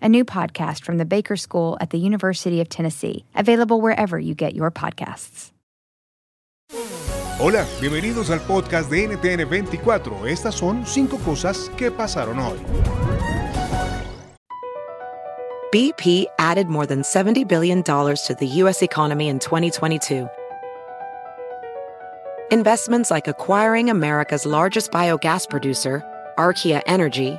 a new podcast from the Baker School at the University of Tennessee, available wherever you get your podcasts. Hola, bienvenidos al podcast de NTN 24. Estas son cinco cosas que pasaron hoy. BP added more than $70 billion to the U.S. economy in 2022. Investments like acquiring America's largest biogas producer, Archaea Energy,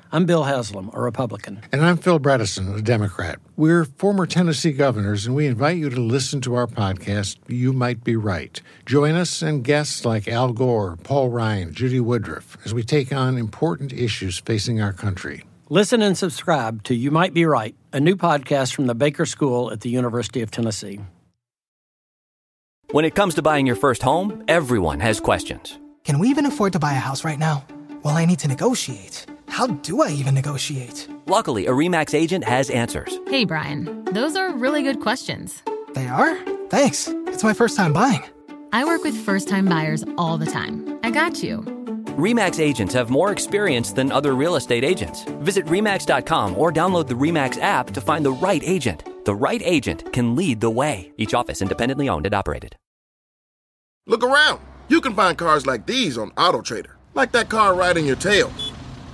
I'm Bill Haslam, a Republican. And I'm Phil Bredesen, a Democrat. We're former Tennessee governors, and we invite you to listen to our podcast, You Might Be Right. Join us and guests like Al Gore, Paul Ryan, Judy Woodruff, as we take on important issues facing our country. Listen and subscribe to You Might Be Right, a new podcast from the Baker School at the University of Tennessee. When it comes to buying your first home, everyone has questions. Can we even afford to buy a house right now? Well, I need to negotiate. How do I even negotiate? Luckily, a REMAX agent has answers. Hey, Brian, those are really good questions. They are? Thanks. It's my first time buying. I work with first time buyers all the time. I got you. REMAX agents have more experience than other real estate agents. Visit REMAX.com or download the REMAX app to find the right agent. The right agent can lead the way. Each office independently owned and operated. Look around. You can find cars like these on AutoTrader, like that car riding your tail.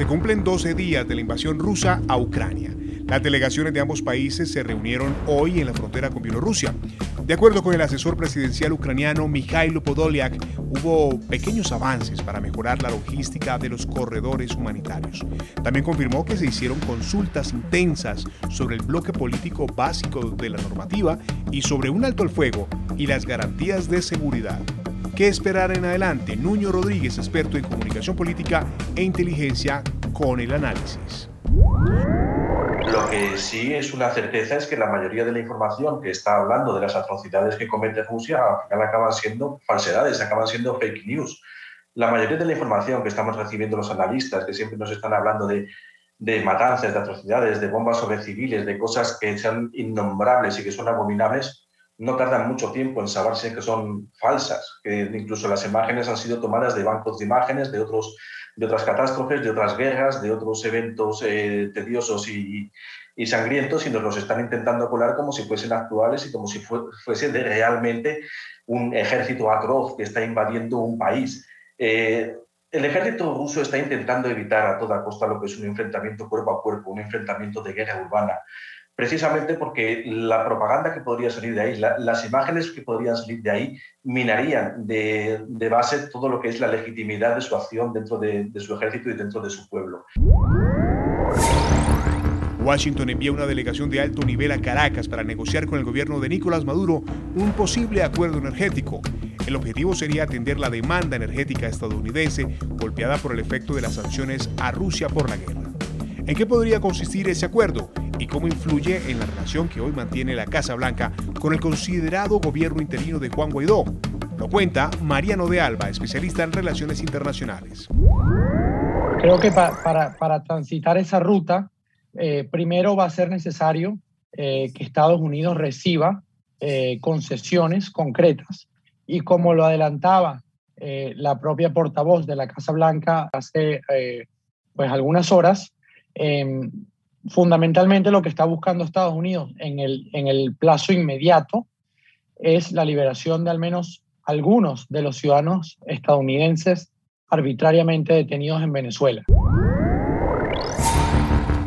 Se cumplen 12 días de la invasión rusa a Ucrania. Las delegaciones de ambos países se reunieron hoy en la frontera con Bielorrusia. De acuerdo con el asesor presidencial ucraniano Mikhailo Podolyak, hubo pequeños avances para mejorar la logística de los corredores humanitarios. También confirmó que se hicieron consultas intensas sobre el bloque político básico de la normativa y sobre un alto al fuego y las garantías de seguridad. ¿Qué esperar en adelante? Nuño Rodríguez, experto en comunicación política e inteligencia, con el análisis. Lo que sí es una certeza es que la mayoría de la información que está hablando de las atrocidades que comete Rusia al final acaban siendo falsedades, acaban siendo fake news. La mayoría de la información que estamos recibiendo los analistas, que siempre nos están hablando de, matanzas, de atrocidades, de bombas sobre civiles, de cosas que sean innombrables y que son abominables, no tardan mucho tiempo en saberse que son falsas, que incluso las imágenes han sido tomadas de bancos de imágenes, de, otros, de otras catástrofes, de otras guerras, de otros eventos eh, tediosos y, y, sangrientos, y nos los están intentando colar como si fuesen actuales y como si fuese de realmente un ejército atroz que está invadiendo un país. Eh, el ejército ruso está intentando evitar a toda costa lo que es un enfrentamiento cuerpo a cuerpo, un enfrentamiento de guerra urbana precisamente porque la propaganda que podría salir de ahí, las imágenes que podrían salir de ahí, minarían de, base todo lo que es la legitimidad de su acción dentro de, su ejército y dentro de su pueblo. Washington envía una delegación de alto nivel a Caracas para negociar con el gobierno de Nicolás Maduro un posible acuerdo energético. El objetivo sería atender la demanda energética estadounidense golpeada por el efecto de las sanciones a Rusia por la guerra. ¿En qué podría consistir ese acuerdo y cómo influye en la relación que hoy mantiene la Casa Blanca con el considerado gobierno interino de Juan Guaidó? Lo cuenta Mariano de Alba, especialista en relaciones internacionales. Creo que para, transitar esa ruta, eh, primero va a ser necesario eh, que Estados Unidos reciba eh, concesiones concretas. Y como lo adelantaba la propia portavoz de la Casa Blanca hace pues algunas horas, em, fundamentalmente lo que está buscando Estados Unidos en el, en el plazo inmediato es la liberación de al menos algunos de los ciudadanos estadounidenses arbitrariamente detenidos en Venezuela.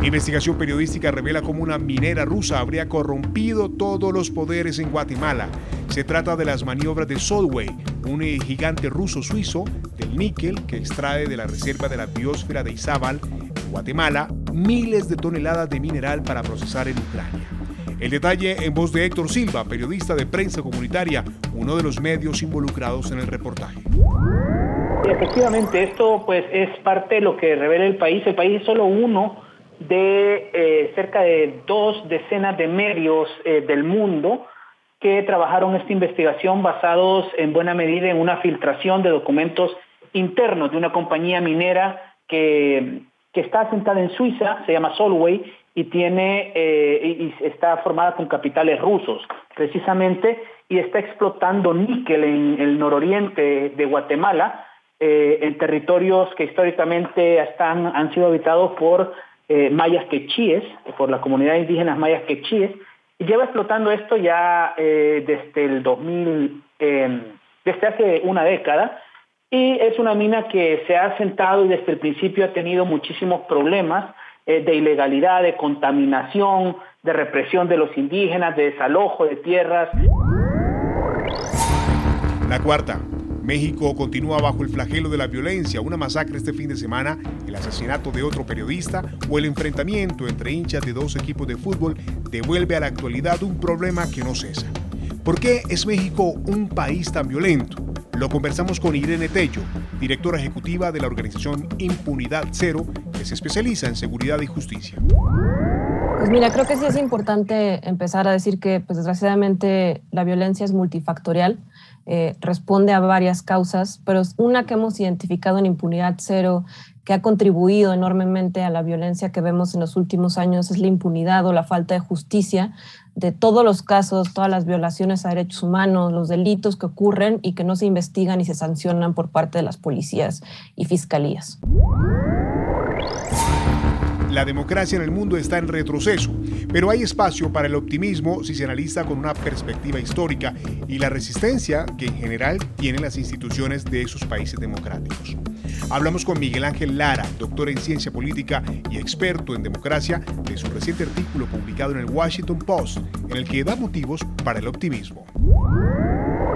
Investigación periodística revela cómo una minera rusa habría corrompido todos los poderes en Guatemala. Se trata de las maniobras de Solway, un gigante ruso-suizo del níquel que extrae de la reserva de la biosfera de Izabal, en Guatemala, miles de toneladas de mineral para procesar en Ucrania. El detalle en voz de Héctor Silva, periodista de prensa comunitaria, uno de los medios involucrados en el reportaje. Efectivamente, esto pues es parte de lo que revela el país. El país es solo uno de eh, cerca de dos decenas de medios eh, del mundo que trabajaron esta investigación basados en buena medida en una filtración de documentos internos de una compañía minera que, que está asentada en Suiza, se llama Solway, y tiene eh, y está formada con capitales rusos, precisamente, y está explotando níquel en el nororiente de Guatemala, eh, en territorios que históricamente están, han sido habitados por eh, mayas quechíes, por la comunidad indígena mayas quechíes, y lleva explotando esto ya desde el 2000, desde hace una década, y es una mina que se ha asentado y desde el principio ha tenido muchísimos problemas, eh, de ilegalidad, de contaminación, de represión de los indígenas, de desalojo de tierras. La cuarta. México continúa bajo el flagelo de la violencia, una masacre este fin de semana, el asesinato de otro periodista o el enfrentamiento entre hinchas de dos equipos de fútbol devuelve a la actualidad un problema que no cesa. ¿Por qué es México un país tan violento? Lo conversamos con Irene Tello, directora ejecutiva de la organización Impunidad Cero, que se especializa en seguridad y justicia. Pues mira, creo que sí es importante empezar a decir que, pues desgraciadamente, la violencia es multifactorial, eh, responde a varias causas, pero una que hemos identificado en Impunidad Cero que ha contribuido enormemente a la violencia que vemos en los últimos años es la impunidad o la falta de justicia de todos los casos, todas las violaciones a derechos humanos, los delitos que ocurren y que no se investigan y se sancionan por parte de las policías y fiscalías. La democracia en el mundo está en retroceso, pero hay espacio para el optimismo si se analiza con una perspectiva histórica y la resistencia que en general tienen las instituciones de esos países democráticos. Hablamos con Miguel Ángel Lara, doctor en ciencia política y experto en democracia, de su reciente artículo publicado en el Washington Post, en el que da motivos para el optimismo.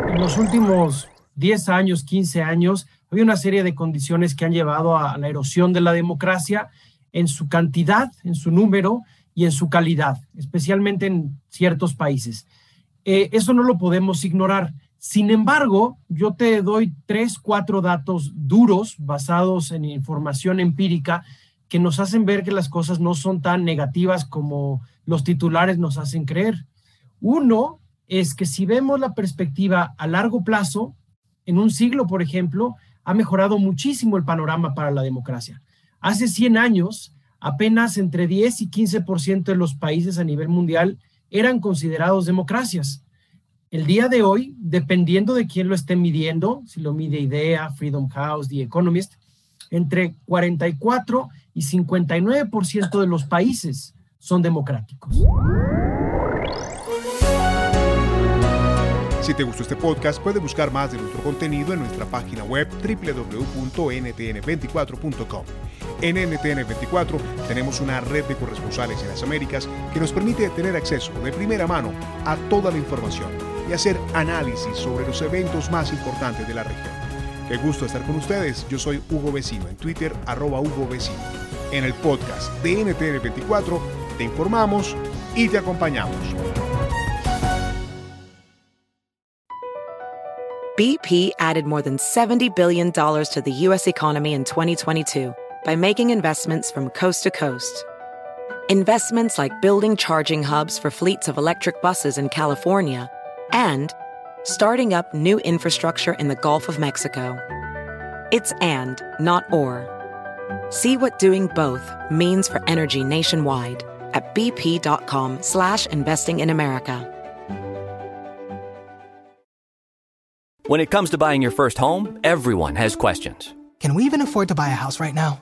En los últimos 10 años, 15 años, había una serie de condiciones que han llevado a la erosión de la democracia en su cantidad, en su número y en su calidad, especialmente en ciertos países. Eh, eso no lo podemos ignorar. Sin embargo, yo te doy tres, cuatro datos duros basados en información empírica que nos hacen ver que las cosas no son tan negativas como los titulares nos hacen creer. Uno es que si vemos la perspectiva a largo plazo, en un siglo, por ejemplo, ha mejorado muchísimo el panorama para la democracia. Hace 100 años, apenas entre 10 y 15% de los países a nivel mundial eran considerados democracias. El día de hoy, dependiendo de quién lo esté midiendo, si lo mide IDEA, Freedom House, The Economist, entre 44 y 59% de los países son democráticos. Si te gustó este podcast, puedes buscar más de nuestro contenido en nuestra página web www.ntn24.com. En NTN24 tenemos una red de corresponsales en las Américas que nos permite tener acceso de primera mano a toda la información y hacer análisis sobre los eventos más importantes de la región. Qué gusto estar con ustedes. Yo soy Hugo Vecino en Twitter, arroba Hugo Vecino. En el podcast de NTN24 te informamos y te acompañamos. BP added more than $70 billion to the U.S. economy in 2022 by making investments from coast to coast. Investments like building charging hubs for fleets of electric buses in California and starting up new infrastructure in the Gulf of Mexico. It's and, not or. See what doing both means for energy nationwide at bp.com slash investing in America. When it comes to buying your first home, everyone has questions. Can we even afford to buy a house right now?